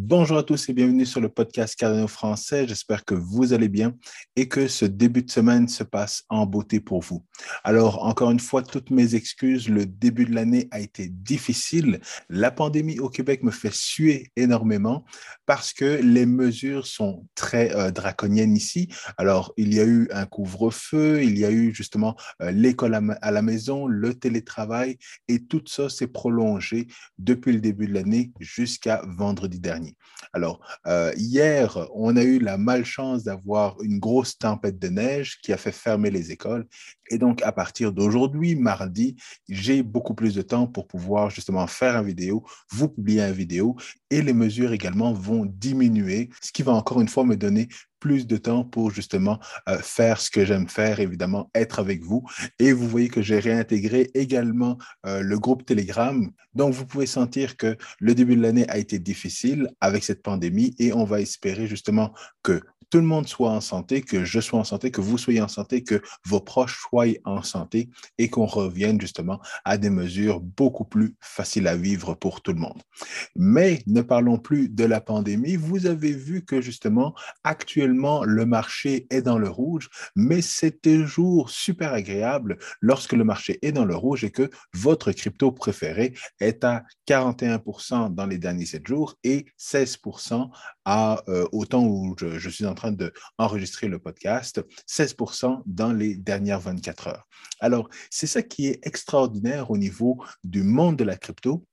Bonjour à tous et bienvenue sur le podcast Cardano français. J'espère que vous allez bien et que ce début de semaine se passe en beauté pour vous. Alors, encore une fois, toutes mes excuses. Le début de l'année a été difficile. La pandémie au Québec me fait suer énormément parce que les mesures sont très euh, draconiennes ici. Alors, il y a eu un couvre-feu, il y a eu justement euh, l'école à, la maison, le télétravail et tout ça s'est prolongé depuis le début de l'année jusqu'à vendredi dernier. Alors, euh, hier, on a eu la malchance d'avoir une grosse tempête de neige qui a fait fermer les écoles. Et donc, à partir d'aujourd'hui, mardi, j'ai beaucoup plus de temps pour pouvoir justement faire une vidéo, vous publier une vidéo et les mesures également vont diminuer, ce qui va encore une fois me donner plus de temps pour justement euh, faire ce que j'aime faire, évidemment, être avec vous. Et vous voyez que j'ai réintégré également euh, le groupe Telegram. Donc, vous pouvez sentir que le début de l'année a été difficile avec cette pandémie et on va espérer justement que tout le monde soit en santé, que je sois en santé, que vous soyez en santé, que vos proches soient en santé et qu'on revienne justement à des mesures beaucoup plus faciles à vivre pour tout le monde. Mais ne parlons plus de la pandémie. Vous avez vu que justement, actuellement, le marché est dans le rouge, mais c'est toujours super agréable lorsque le marché est dans le rouge et que votre crypto préféré est à 41% dans les derniers 7 jours et 16% à, euh, au temps où je, je suis en train d'enregistrer le podcast, 16% dans les dernières 24 heures. Alors, c'est ça qui est extraordinaire au niveau du monde de la crypto,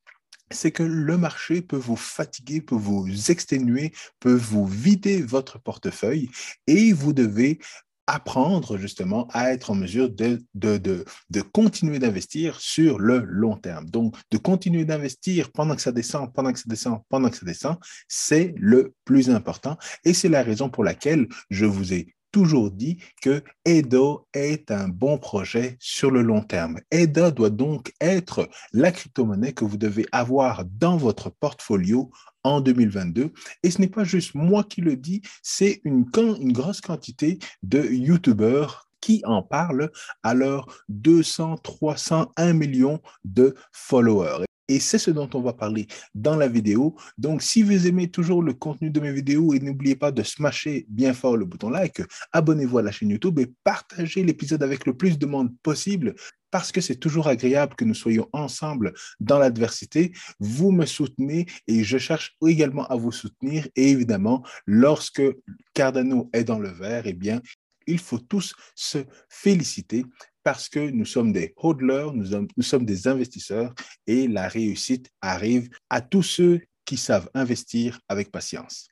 c'est que le marché peut vous fatiguer, peut vous exténuer, peut vous vider votre portefeuille et vous devez apprendre justement à être en mesure de, de, de, de continuer d'investir sur le long terme. Donc, de continuer d'investir pendant que ça descend, pendant que ça descend, pendant que ça descend, c'est le plus important. Et c'est la raison pour laquelle je vous ai toujours dit que EDO est un bon projet sur le long terme. EDO doit donc être la crypto-monnaie que vous devez avoir dans votre portfolio en 2022. Et ce n'est pas juste moi qui le dis, c'est une, grosse quantité de YouTubeurs qui en parlent à leurs 200, 300, 1 million de followers. Et c'est ce dont on va parler dans la vidéo. Donc, si vous aimez toujours le contenu de mes vidéos, et n'oubliez pas de smasher bien fort le bouton like, abonnez-vous à la chaîne YouTube et partagez l'épisode avec le plus de monde possible parce que c'est toujours agréable que nous soyons ensemble dans l'adversité. Vous me soutenez et je cherche également à vous soutenir. Et évidemment, lorsque Cardano est dans le vert, eh bien, il faut tous se féliciter parce que nous sommes des hodlers, nous, nous sommes des investisseurs et la réussite arrive à tous ceux qui savent investir avec patience.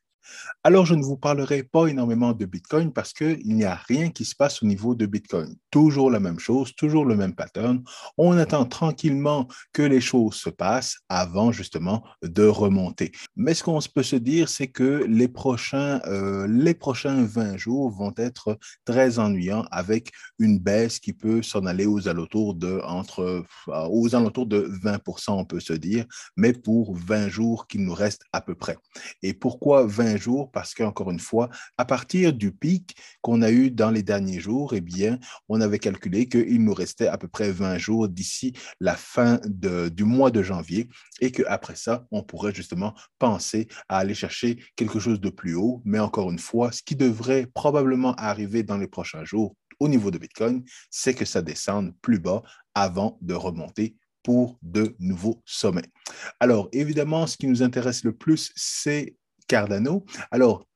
Alors, je ne vous parlerai pas énormément de Bitcoin parce qu'il n'y a rien qui se passe au niveau de Bitcoin. Toujours la même chose, toujours le même pattern. On attend tranquillement que les choses se passent avant justement de remonter. Mais ce qu'on peut se dire, c'est que les prochains, euh, les prochains 20 jours vont être très ennuyants avec une baisse qui peut s'en aller aux alentours de, entre, euh, aux alentours de 20%, on peut se dire, mais pour 20 jours qu'il nous reste à peu près. Et pourquoi 20 jours parce qu'encore une fois, à partir du pic qu'on a eu dans les derniers jours, eh bien, on avait calculé qu'il nous restait à peu près 20 jours d'ici la fin du mois de janvier et qu'après ça, on pourrait justement penser à aller chercher quelque chose de plus haut. Mais encore une fois, ce qui devrait probablement arriver dans les prochains jours au niveau de Bitcoin, c'est que ça descende plus bas avant de remonter pour de nouveaux sommets. Alors, évidemment, ce qui nous intéresse le plus, c'est Cardano. Alors,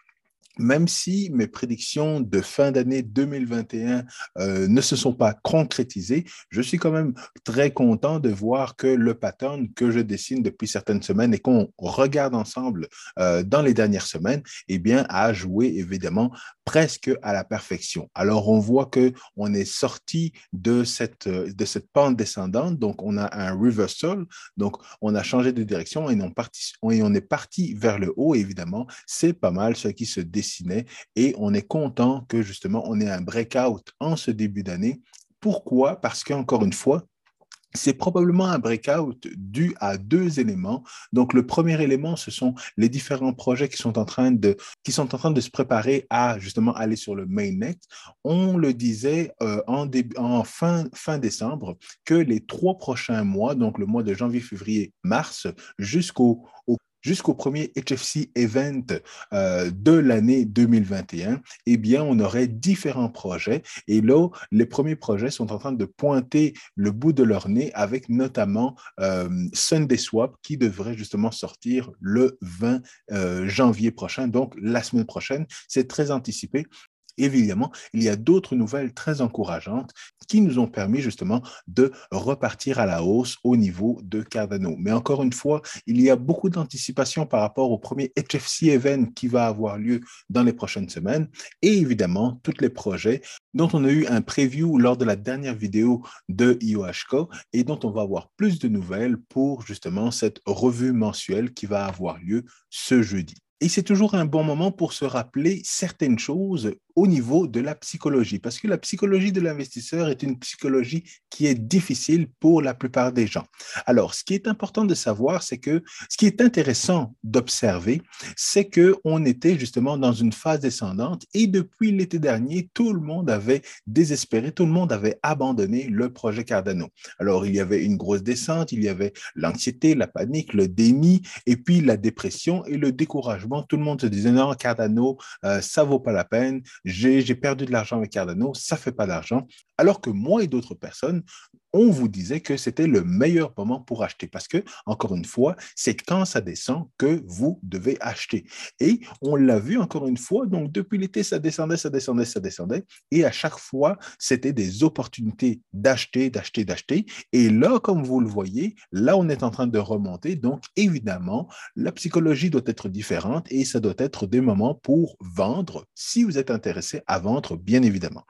même si mes prédictions de fin d'année 2021 euh, ne se sont pas concrétisées, je suis quand même très content de voir que le pattern que je dessine depuis certaines semaines et qu'on regarde ensemble euh, dans les dernières semaines, eh bien, a joué évidemment presque à la perfection. Alors, on voit que on est sorti de cette, de cette pente descendante, donc on a un reversal, donc on a changé de direction et on, et on est parti vers le haut, évidemment. C'est pas mal ce qui se et on est content que justement on ait un breakout en ce début d'année. Pourquoi? Parce qu'encore une fois, c'est probablement un breakout dû à deux éléments. Donc, le premier élément, ce sont les différents projets qui sont en train de, qui sont en train de se préparer à justement aller sur le mainnet. On le disait euh, en, en fin, fin décembre que les trois prochains mois, donc le mois de janvier, février, mars, jusqu'au jusqu'au premier HFC Event euh, de l'année 2021, eh bien, on aurait différents projets. Et là, les premiers projets sont en train de pointer le bout de leur nez avec notamment euh, Sunday Swap qui devrait justement sortir le 20 euh, janvier prochain, donc la semaine prochaine. C'est très anticipé. Évidemment, il y a d'autres nouvelles très encourageantes qui nous ont permis justement de repartir à la hausse au niveau de Cardano. Mais encore une fois, il y a beaucoup d'anticipation par rapport au premier HFC event qui va avoir lieu dans les prochaines semaines et évidemment tous les projets dont on a eu un preview lors de la dernière vidéo de IOHCO et dont on va avoir plus de nouvelles pour justement cette revue mensuelle qui va avoir lieu ce jeudi. Et c'est toujours un bon moment pour se rappeler certaines choses au niveau de la psychologie, parce que la psychologie de l'investisseur est une psychologie qui est difficile pour la plupart des gens. Alors, ce qui est important de savoir, c'est que ce qui est intéressant d'observer, c'est que on était justement dans une phase descendante et depuis l'été dernier, tout le monde avait désespéré, tout le monde avait abandonné le projet Cardano. Alors, il y avait une grosse descente, il y avait l'anxiété, la panique, le déni et puis la dépression et le découragement. Tout le monde se disait non, Cardano, euh, ça vaut pas la peine j'ai perdu de l'argent avec Cardano, ça fait pas d'argent. Alors que moi et d'autres personnes, on vous disait que c'était le meilleur moment pour acheter parce que, encore une fois, c'est quand ça descend que vous devez acheter. Et on l'a vu encore une fois, donc depuis l'été, ça descendait, ça descendait, ça descendait. Et à chaque fois, c'était des opportunités d'acheter, d'acheter, d'acheter. Et là, comme vous le voyez, là, on est en train de remonter. Donc, évidemment, la psychologie doit être différente et ça doit être des moments pour vendre si vous êtes intéressé à vendre, bien évidemment.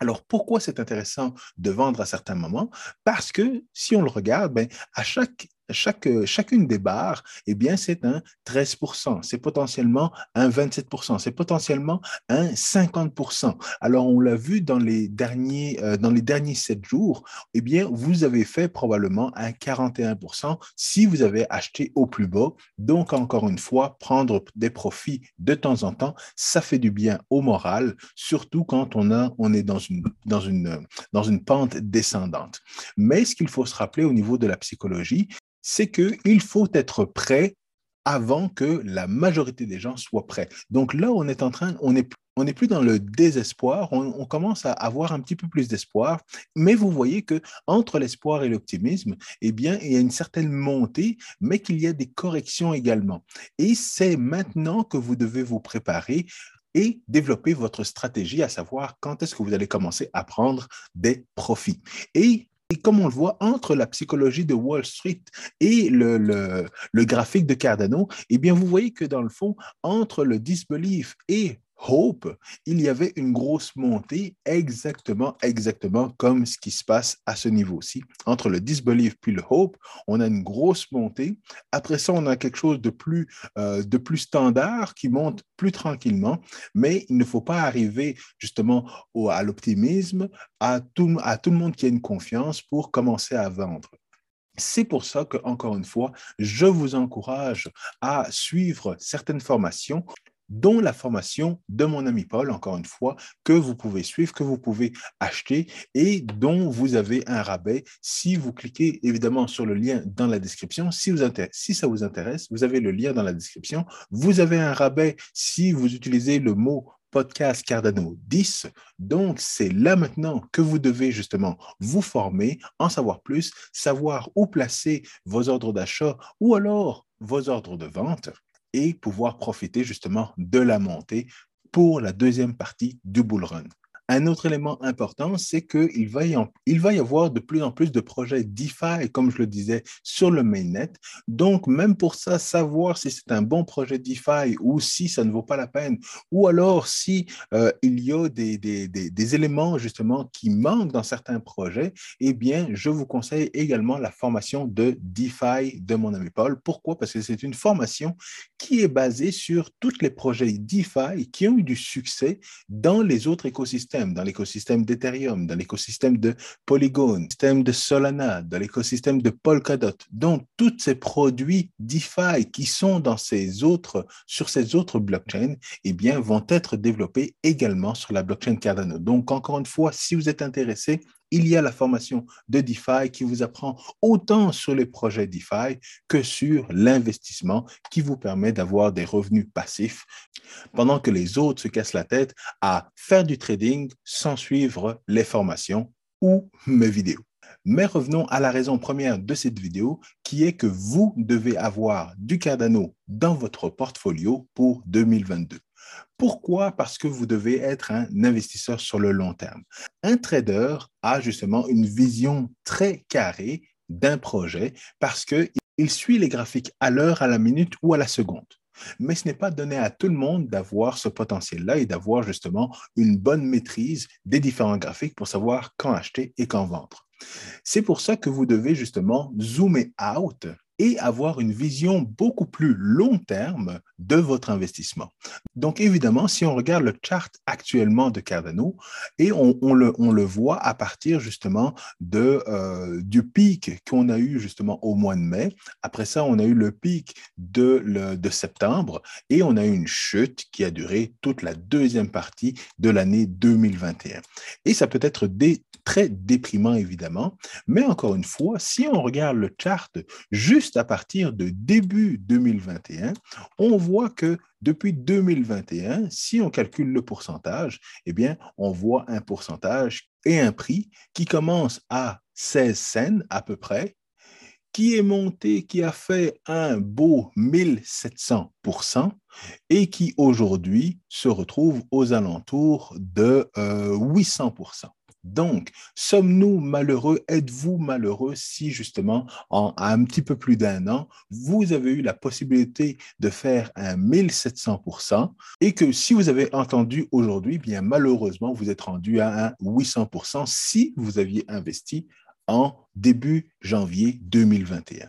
Alors, pourquoi c'est intéressant de vendre à certains moments? Parce que si on le regarde, ben, à chaque chaque, euh, chacune des barres, eh bien, c'est un 13% c'est potentiellement un 27% c'est potentiellement un 50% Alors, on l'a vu dans les derniers, euh, dans les derniers 7 jours, eh bien, vous avez fait probablement un 41% si vous avez acheté au plus bas. Donc, encore une fois, prendre des profits de temps en temps, ça fait du bien au moral, surtout quand on, a, on est dans une, dans, une, dans une pente descendante. Mais ce qu'il faut se rappeler au niveau de la psychologie, c'est qu'il faut être prêt avant que la majorité des gens soient prêts. Donc là, on est en train, on n'est on plus dans le désespoir, on, commence à avoir un petit peu plus d'espoir, mais vous voyez que entre l'espoir et l'optimisme, eh bien, il y a une certaine montée, mais qu'il y a des corrections également. Et c'est maintenant que vous devez vous préparer et développer votre stratégie, à savoir quand est-ce que vous allez commencer à prendre des profits. Et et comme on le voit entre la psychologie de Wall Street et le, le, graphique de Cardano, eh bien, vous voyez que dans le fond, entre le disbelief et Hope, il y avait une grosse montée exactement, exactement comme ce qui se passe à ce niveau-ci. Entre le disbelief puis le hope, on a une grosse montée. Après ça, on a quelque chose de plus, euh, de plus standard qui monte plus tranquillement, mais il ne faut pas arriver justement au, à l'optimisme, à tout, à tout le monde qui a une confiance pour commencer à vendre. C'est pour ça que, encore une fois, je vous encourage à suivre certaines formations dont la formation de mon ami Paul, encore une fois, que vous pouvez suivre, que vous pouvez acheter et dont vous avez un rabais si vous cliquez évidemment sur le lien dans la description. Si, ça vous intéresse, vous avez le lien dans la description. Vous avez un rabais si vous utilisez le mot podcast Cardano 10. Donc, c'est là maintenant que vous devez justement vous former, en savoir plus, savoir où placer vos ordres d'achat ou alors vos ordres de vente et pouvoir profiter justement de la montée pour la deuxième partie du bull run. Un autre élément important, c'est qu'il va, y avoir de plus en plus de projets DeFi, comme je le disais, sur le mainnet. Donc, même pour ça, savoir si c'est un bon projet DeFi ou si ça ne vaut pas la peine, ou alors si euh, il y a des, éléments justement qui manquent dans certains projets, eh bien, je vous conseille également la formation de DeFi de mon ami Paul. Pourquoi? Parce que c'est une formation qui est basée sur tous les projets DeFi qui ont eu du succès dans les autres écosystèmes dans l'écosystème d'Ethereum, dans l'écosystème de Polygon, système de Solana, dans l'écosystème de Polkadot. Donc, tous ces produits DeFi qui sont dans ces autres, sur ces autres blockchains, eh bien, vont être développés également sur la blockchain Cardano. Donc, encore une fois, si vous êtes intéressé, il y a la formation de DeFi qui vous apprend autant sur les projets DeFi que sur l'investissement qui vous permet d'avoir des revenus passifs pendant que les autres se cassent la tête à faire du trading sans suivre les formations ou mes vidéos. Mais revenons à la raison première de cette vidéo, qui est que vous devez avoir du Cardano dans votre portfolio pour 2022. Pourquoi? Parce que vous devez être un investisseur sur le long terme. Un trader a justement une vision très carrée d'un projet parce qu'il suit les graphiques à l'heure, à la minute ou à la seconde. Mais ce n'est pas donné à tout le monde d'avoir ce potentiel-là et d'avoir justement une bonne maîtrise des différents graphiques pour savoir quand acheter et quand vendre. C'est pour ça que vous devez justement zoomer out et avoir une vision beaucoup plus long terme de votre investissement. Donc, évidemment, si on regarde le chart actuellement de Cardano, et on, le, on le, voit à partir justement de, euh, du pic qu'on a eu justement au mois de mai. Après ça, on a eu le pic de, le, de septembre et on a eu une chute qui a duré toute la deuxième partie de l'année 2021. Et ça peut être très déprimant, évidemment, mais encore une fois, si on regarde le chart juste à partir de début 2021, on voit que depuis 2021, si on calcule le pourcentage, eh bien, on voit un pourcentage et un prix qui commence à 16 cents à peu près, qui est monté, qui a fait un beau 1700% et qui aujourd'hui se retrouve aux alentours de 800 euh, donc, sommes-nous malheureux? Êtes-vous malheureux si justement, en un petit peu plus d'un an, vous avez eu la possibilité de faire un 1700% et que si vous avez entendu aujourd'hui, bien malheureusement, vous êtes rendu à un 800% si vous aviez investi en début janvier 2021.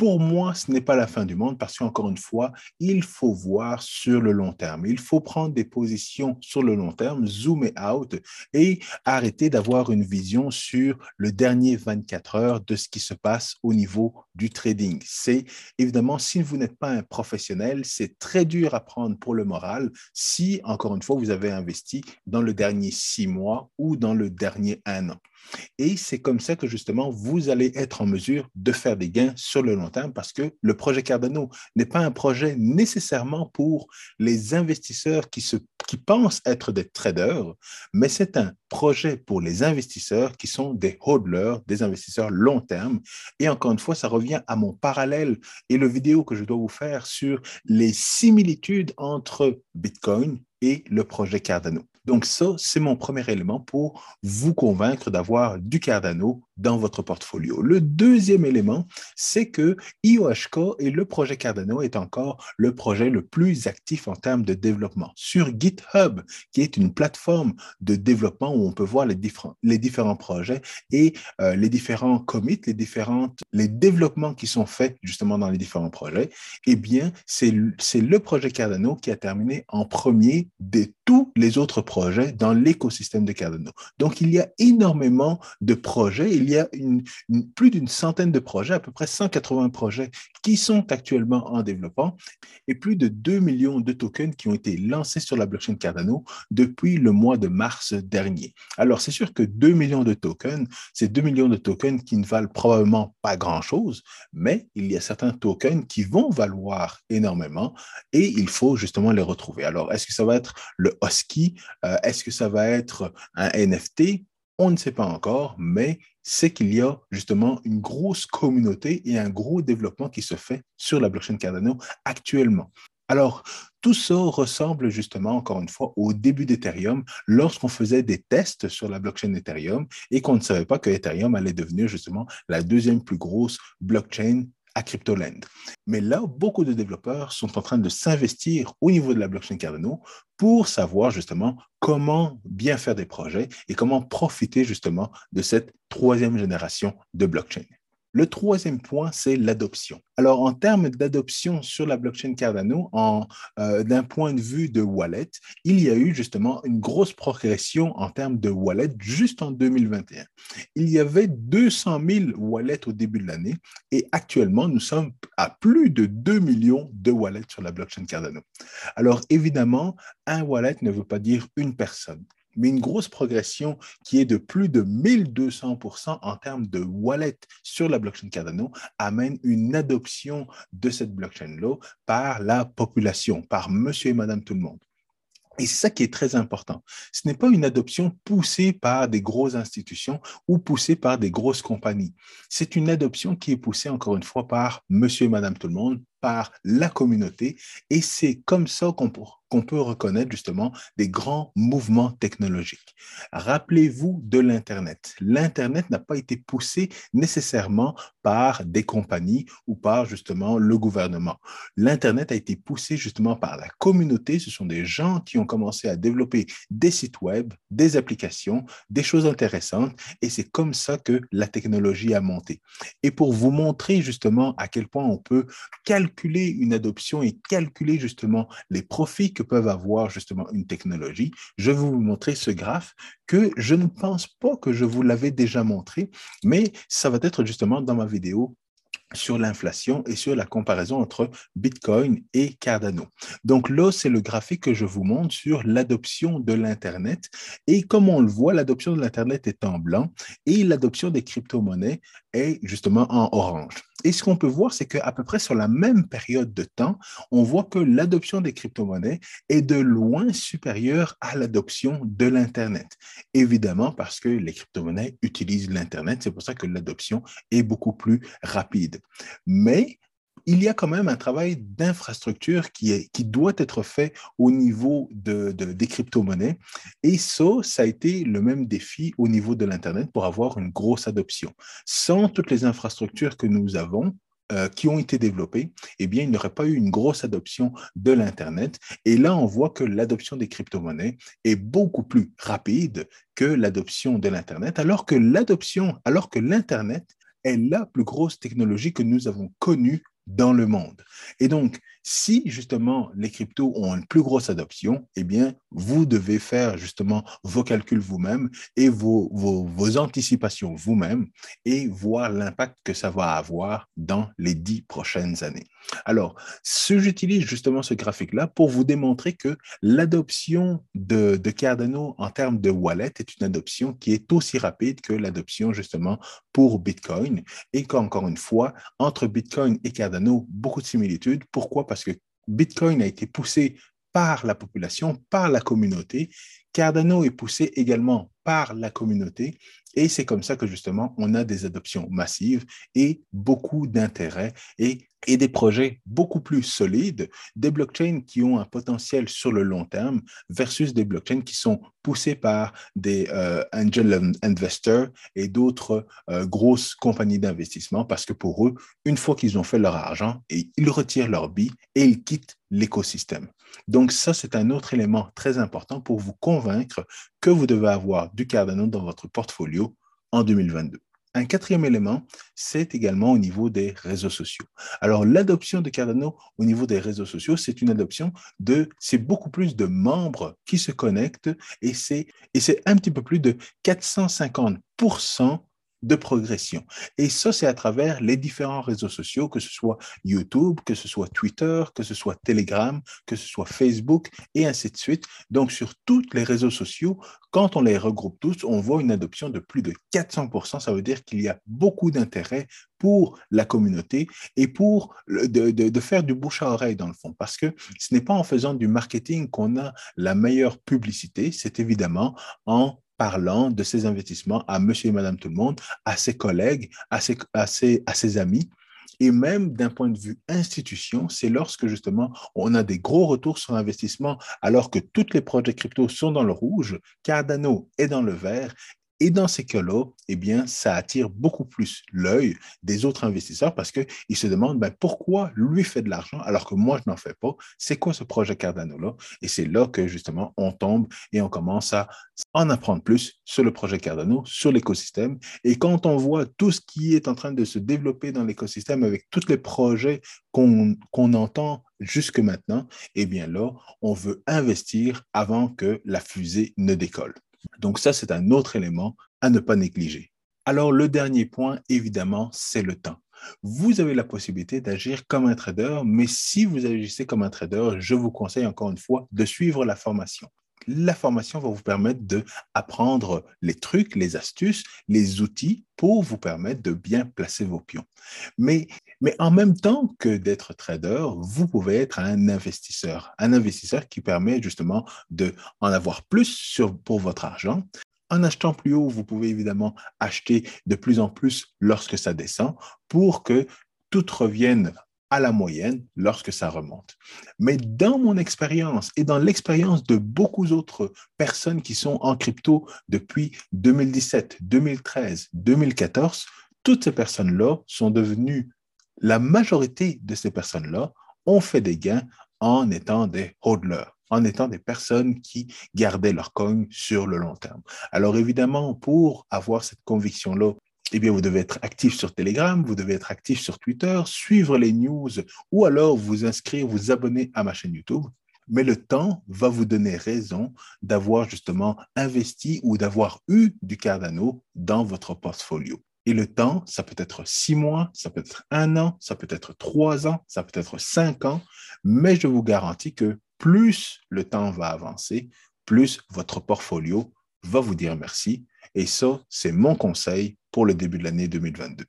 Pour moi, ce n'est pas la fin du monde parce qu'encore une fois, il faut voir sur le long terme. Il faut prendre des positions sur le long terme, zoomer out et arrêter d'avoir une vision sur le dernier 24 heures de ce qui se passe au niveau du trading. C'est évidemment, si vous n'êtes pas un professionnel, c'est très dur à prendre pour le moral si, encore une fois, vous avez investi dans le dernier six mois ou dans le dernier un an. Et c'est comme ça que justement, vous allez être en mesure de faire des gains sur le long terme parce que le projet Cardano n'est pas un projet nécessairement pour les investisseurs qui, se, qui pensent être des traders, mais c'est un projet pour les investisseurs qui sont des hodlers, des investisseurs long terme. Et encore une fois, ça revient à mon parallèle et le vidéo que je dois vous faire sur les similitudes entre Bitcoin et le projet Cardano. Donc ça, c'est mon premier élément pour vous convaincre d'avoir du Cardano dans votre portfolio. Le deuxième élément, c'est que IOHK et le projet Cardano est encore le projet le plus actif en termes de développement. Sur GitHub, qui est une plateforme de développement où on peut voir les différents, les différents projets et euh, les différents commits, les, différentes, les développements qui sont faits justement dans les différents projets, eh bien, c'est le projet Cardano qui a terminé en premier de tous les autres projets dans l'écosystème de Cardano. Donc, il y a énormément de projets. Y a une, plus d'une centaine de projets, à peu près 180 projets qui sont actuellement en développement et plus de 2 millions de tokens qui ont été lancés sur la blockchain Cardano depuis le mois de mars dernier. Alors, c'est sûr que 2 millions de tokens, c'est 2 millions de tokens qui ne valent probablement pas grand-chose, mais il y a certains tokens qui vont valoir énormément et il faut justement les retrouver. Alors, est-ce que ça va être le Husky? Euh, est-ce que ça va être un NFT? On ne sait pas encore, mais c'est qu'il y a justement une grosse communauté et un gros développement qui se fait sur la blockchain Cardano actuellement. Alors, tout ça ressemble justement, encore une fois, au début d'Ethereum, lorsqu'on faisait des tests sur la blockchain Ethereum et qu'on ne savait pas que Ethereum allait devenir justement la deuxième plus grosse blockchain à CryptoLand. Mais là, beaucoup de développeurs sont en train de s'investir au niveau de la blockchain Cardano pour savoir justement comment bien faire des projets et comment profiter justement de cette troisième génération de blockchain. Le troisième point, c'est l'adoption. Alors, en termes d'adoption sur la blockchain Cardano, euh, d'un point de vue de wallet, il y a eu justement une grosse progression en termes de wallet juste en 2021. Il y avait 200 000 wallets au début de l'année et actuellement, nous sommes à plus de 2 millions de wallets sur la blockchain Cardano. Alors, évidemment, un wallet ne veut pas dire une personne. Mais une grosse progression qui est de plus de 1200% en termes de wallet sur la blockchain Cardano amène une adoption de cette blockchain-là par la population, par monsieur et madame tout le monde. Et c'est ça qui est très important. Ce n'est pas une adoption poussée par des grosses institutions ou poussée par des grosses compagnies. C'est une adoption qui est poussée, encore une fois, par monsieur et madame tout le monde, par la communauté. Et c'est comme ça qu'on qu'on peut reconnaître justement des grands mouvements technologiques. Rappelez-vous de l'Internet. L'Internet n'a pas été poussé nécessairement par des compagnies ou par justement le gouvernement. L'Internet a été poussé justement par la communauté. Ce sont des gens qui ont commencé à développer des sites web, des applications, des choses intéressantes. Et c'est comme ça que la technologie a monté. Et pour vous montrer justement à quel point on peut calculer une adoption et calculer justement les profits peuvent avoir justement une technologie. Je vais vous montrer ce graphe que je ne pense pas que je vous l'avais déjà montré, mais ça va être justement dans ma vidéo sur l'inflation et sur la comparaison entre Bitcoin et Cardano. Donc là, c'est le graphique que je vous montre sur l'adoption de l'Internet. Et comme on le voit, l'adoption de l'Internet est en blanc et l'adoption des crypto-monnaies est justement en orange. Et ce qu'on peut voir, c'est qu'à peu près sur la même période de temps, on voit que l'adoption des crypto-monnaies est de loin supérieure à l'adoption de l'Internet. Évidemment, parce que les crypto-monnaies utilisent l'Internet, c'est pour ça que l'adoption est beaucoup plus rapide. Mais il y a quand même un travail d'infrastructure qui, doit être fait au niveau de, des crypto-monnaies. Et ça, ça a été le même défi au niveau de l'Internet pour avoir une grosse adoption. Sans toutes les infrastructures que nous avons, euh, qui ont été développées, eh bien, il n'y aurait pas eu une grosse adoption de l'Internet. Et là, on voit que l'adoption des crypto-monnaies est beaucoup plus rapide que l'adoption de l'Internet, alors que l'adoption, alors que l'Internet est la plus grosse technologie que nous avons connue dans le monde. Et donc, si justement les cryptos ont une plus grosse adoption, eh bien, vous devez faire justement vos calculs vous-même et vos, anticipations vous-même et voir l'impact que ça va avoir dans les dix prochaines années. Alors, j'utilise justement ce graphique-là pour vous démontrer que l'adoption de, de Cardano en termes de wallet est une adoption qui est aussi rapide que l'adoption justement pour Bitcoin et qu'encore une fois, entre Bitcoin et Cardano, beaucoup de similitudes. Pourquoi? Parce que Bitcoin a été poussé par la population, par la communauté. Cardano est poussé également par la communauté. Et c'est comme ça que justement, on a des adoptions massives et beaucoup d'intérêt et, des projets beaucoup plus solides, des blockchains qui ont un potentiel sur le long terme versus des blockchains qui sont poussés par des euh, angel investors et d'autres euh, grosses compagnies d'investissement parce que pour eux, une fois qu'ils ont fait leur argent, et ils retirent leur billes et ils quittent l'écosystème. Donc ça, c'est un autre élément très important pour vous convaincre que vous devez avoir du Cardano dans votre portfolio en 2022. Un quatrième élément, c'est également au niveau des réseaux sociaux. Alors, l'adoption de Cardano au niveau des réseaux sociaux, c'est une adoption de, c'est beaucoup plus de membres qui se connectent et c'est, et c'est un petit peu plus de 450 de progression. Et ça, c'est à travers les différents réseaux sociaux, que ce soit YouTube, que ce soit Twitter, que ce soit Telegram, que ce soit Facebook, et ainsi de suite. Donc, sur tous les réseaux sociaux, quand on les regroupe tous, on voit une adoption de plus de 400%. Ça veut dire qu'il y a beaucoup d'intérêt pour la communauté et pour de, de, faire du bouche à oreille dans le fond. Parce que ce n'est pas en faisant du marketing qu'on a la meilleure publicité, c'est évidemment en parlant de ses investissements à monsieur et madame tout le monde, à ses collègues, à ses, à ses amis. Et même d'un point de vue institution, c'est lorsque justement on a des gros retours sur investissement alors que tous les projets crypto sont dans le rouge, Cardano est dans le vert et dans ces cas-là, eh bien, ça attire beaucoup plus l'œil des autres investisseurs parce qu'ils se demandent ben, pourquoi lui fait de l'argent alors que moi, je n'en fais pas? C'est quoi ce projet Cardano-là? Et c'est là que justement, on tombe et on commence à en apprendre plus sur le projet Cardano, sur l'écosystème. Et quand on voit tout ce qui est en train de se développer dans l'écosystème avec tous les projets qu'on entend jusque maintenant, eh bien là, on veut investir avant que la fusée ne décolle. Donc ça, c'est un autre élément à ne pas négliger. Alors le dernier point, évidemment, c'est le temps. Vous avez la possibilité d'agir comme un trader, mais si vous agissez comme un trader, je vous conseille encore une fois de suivre la formation. la formation va vous permettre d'apprendre les trucs, les astuces, les outils pour vous permettre de bien placer vos pions. Mais, mais en même temps que d'être trader, vous pouvez être un investisseur, un investisseur qui permet justement d'en avoir plus sur, pour votre argent. En achetant plus haut, vous pouvez évidemment acheter de plus en plus lorsque ça descend pour que tout revienne à la moyenne lorsque ça remonte. Mais dans mon expérience et dans l'expérience de beaucoup d'autres personnes qui sont en crypto depuis 2017, 2013, 2014, toutes ces personnes-là sont devenues, la majorité de ces personnes-là ont fait des gains en étant des hodlers en étant des personnes qui gardaient leur coin sur le long terme. Alors évidemment, pour avoir cette conviction-là eh bien, vous devez être actif sur Telegram, vous devez être actif sur Twitter, suivre les news ou alors vous inscrire, vous abonner à ma chaîne YouTube. Mais le temps va vous donner raison d'avoir justement investi ou d'avoir eu du Cardano dans votre portfolio. Et le temps, ça peut être six mois, ça peut être un an, ça peut être trois ans, ça peut être cinq ans, mais je vous garantis que plus le temps va avancer, plus votre portfolio va vous dire merci. Et ça, c'est mon conseil pour le début de l'année 2022.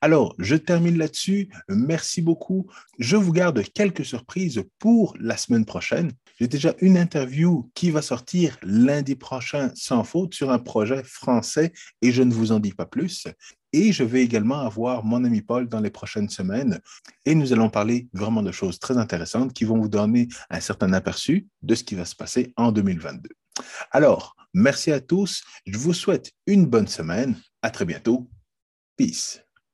Alors, je termine là-dessus. Merci beaucoup. Je vous garde quelques surprises pour la semaine prochaine. J'ai déjà une interview qui va sortir lundi prochain sans faute sur un projet français et je ne vous en dis pas plus. Et je vais également avoir mon ami Paul dans les prochaines semaines et nous allons parler vraiment de choses très intéressantes qui vont vous donner un certain aperçu de ce qui va se passer en 2022. Alors, merci à tous. Je vous souhaite une bonne semaine. À très bientôt. Peace.